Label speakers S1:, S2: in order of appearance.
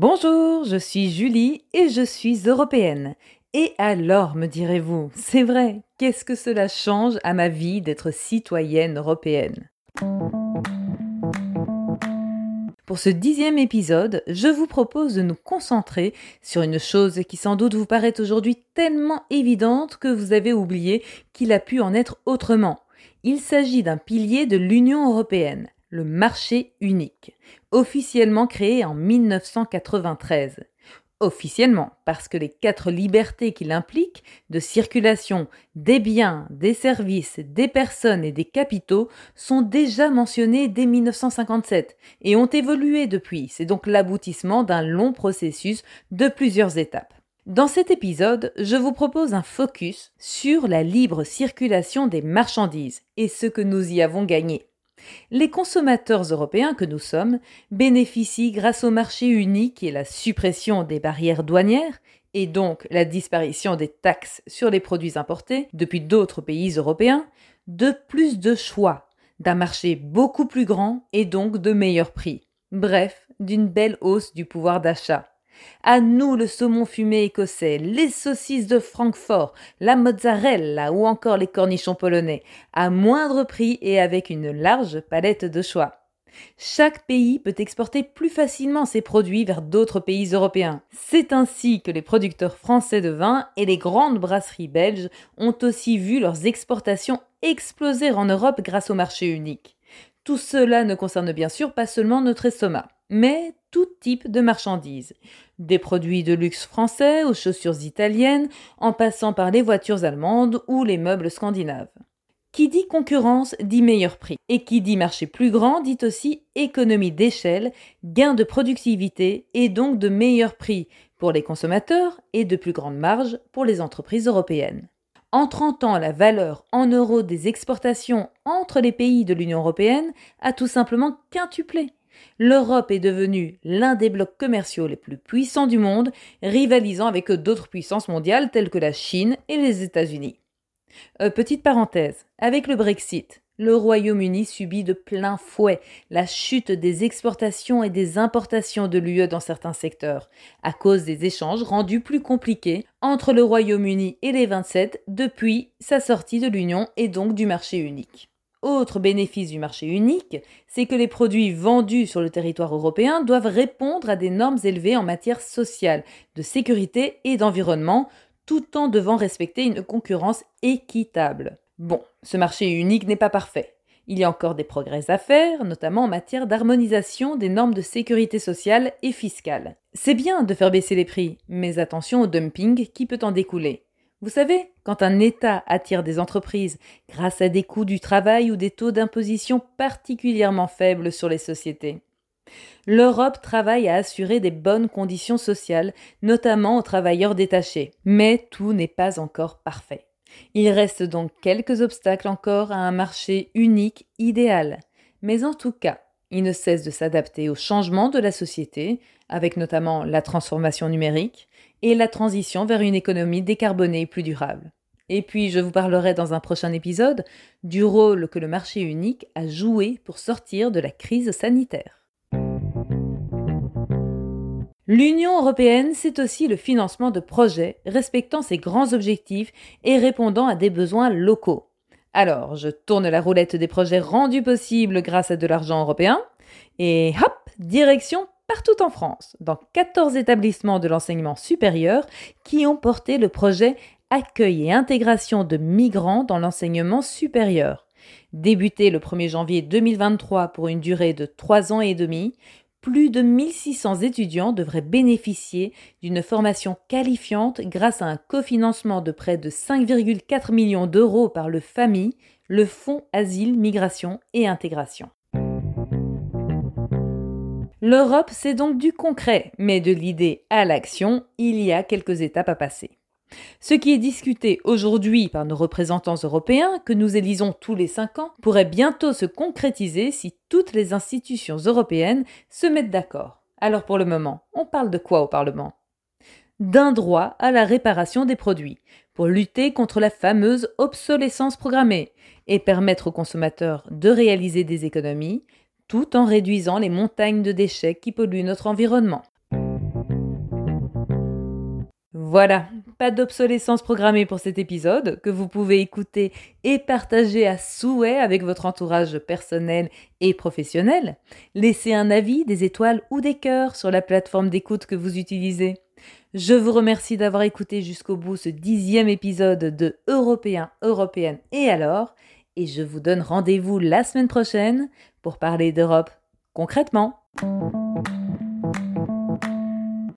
S1: Bonjour, je suis Julie et je suis européenne. Et alors, me direz-vous, c'est vrai, qu'est-ce que cela change à ma vie d'être citoyenne européenne? Pour ce dixième épisode, je vous propose de nous concentrer sur une chose qui sans doute vous paraît aujourd'hui tellement évidente que vous avez oublié qu'il a pu en être autrement. Il s'agit d'un pilier de l'Union européenne, le marché unique, officiellement créé en 1993. Officiellement, parce que les quatre libertés qu'il implique, de circulation des biens, des services, des personnes et des capitaux, sont déjà mentionnées dès 1957 et ont évolué depuis. C'est donc l'aboutissement d'un long processus de plusieurs étapes. Dans cet épisode, je vous propose un focus sur la libre circulation des marchandises et ce que nous y avons gagné. Les consommateurs européens que nous sommes bénéficient grâce au marché unique et la suppression des barrières douanières, et donc la disparition des taxes sur les produits importés depuis d'autres pays européens, de plus de choix, d'un marché beaucoup plus grand et donc de meilleurs prix. Bref, d'une belle hausse du pouvoir d'achat. À nous le saumon fumé écossais, les saucisses de Francfort, la mozzarella ou encore les cornichons polonais, à moindre prix et avec une large palette de choix. Chaque pays peut exporter plus facilement ses produits vers d'autres pays européens. C'est ainsi que les producteurs français de vin et les grandes brasseries belges ont aussi vu leurs exportations exploser en Europe grâce au marché unique. Tout cela ne concerne bien sûr pas seulement notre estomac, mais tout type de marchandises. Des produits de luxe français aux chaussures italiennes, en passant par les voitures allemandes ou les meubles scandinaves. Qui dit concurrence dit meilleur prix. Et qui dit marché plus grand dit aussi économie d'échelle, gain de productivité et donc de meilleurs prix pour les consommateurs et de plus grandes marges pour les entreprises européennes. En 30 ans, la valeur en euros des exportations entre les pays de l'Union européenne a tout simplement quintuplé l'Europe est devenue l'un des blocs commerciaux les plus puissants du monde, rivalisant avec d'autres puissances mondiales telles que la Chine et les États-Unis. Euh, petite parenthèse, avec le Brexit, le Royaume-Uni subit de plein fouet la chute des exportations et des importations de l'UE dans certains secteurs, à cause des échanges rendus plus compliqués entre le Royaume-Uni et les 27 depuis sa sortie de l'Union et donc du marché unique. Autre bénéfice du marché unique, c'est que les produits vendus sur le territoire européen doivent répondre à des normes élevées en matière sociale, de sécurité et d'environnement, tout en devant respecter une concurrence équitable. Bon, ce marché unique n'est pas parfait. Il y a encore des progrès à faire, notamment en matière d'harmonisation des normes de sécurité sociale et fiscale. C'est bien de faire baisser les prix, mais attention au dumping qui peut en découler. Vous savez, quand un État attire des entreprises grâce à des coûts du travail ou des taux d'imposition particulièrement faibles sur les sociétés. L'Europe travaille à assurer des bonnes conditions sociales, notamment aux travailleurs détachés. Mais tout n'est pas encore parfait. Il reste donc quelques obstacles encore à un marché unique idéal. Mais en tout cas, il ne cesse de s'adapter aux changements de la société, avec notamment la transformation numérique, et la transition vers une économie décarbonée plus durable. Et puis, je vous parlerai dans un prochain épisode du rôle que le marché unique a joué pour sortir de la crise sanitaire. L'Union européenne, c'est aussi le financement de projets respectant ses grands objectifs et répondant à des besoins locaux. Alors, je tourne la roulette des projets rendus possibles grâce à de l'argent européen, et hop, direction partout en France, dans 14 établissements de l'enseignement supérieur qui ont porté le projet Accueil et intégration de migrants dans l'enseignement supérieur. Débuté le 1er janvier 2023 pour une durée de 3 ans et demi, plus de 1600 étudiants devraient bénéficier d'une formation qualifiante grâce à un cofinancement de près de 5,4 millions d'euros par le FAMI, le Fonds Asile, Migration et Intégration. L'Europe, c'est donc du concret, mais de l'idée à l'action, il y a quelques étapes à passer. Ce qui est discuté aujourd'hui par nos représentants européens, que nous élisons tous les cinq ans, pourrait bientôt se concrétiser si toutes les institutions européennes se mettent d'accord. Alors pour le moment, on parle de quoi au Parlement? D'un droit à la réparation des produits, pour lutter contre la fameuse obsolescence programmée et permettre aux consommateurs de réaliser des économies, tout en réduisant les montagnes de déchets qui polluent notre environnement. Voilà, pas d'obsolescence programmée pour cet épisode que vous pouvez écouter et partager à souhait avec votre entourage personnel et professionnel. Laissez un avis, des étoiles ou des cœurs sur la plateforme d'écoute que vous utilisez. Je vous remercie d'avoir écouté jusqu'au bout ce dixième épisode de Européens, Européennes et alors, et je vous donne rendez-vous la semaine prochaine pour parler d'Europe concrètement.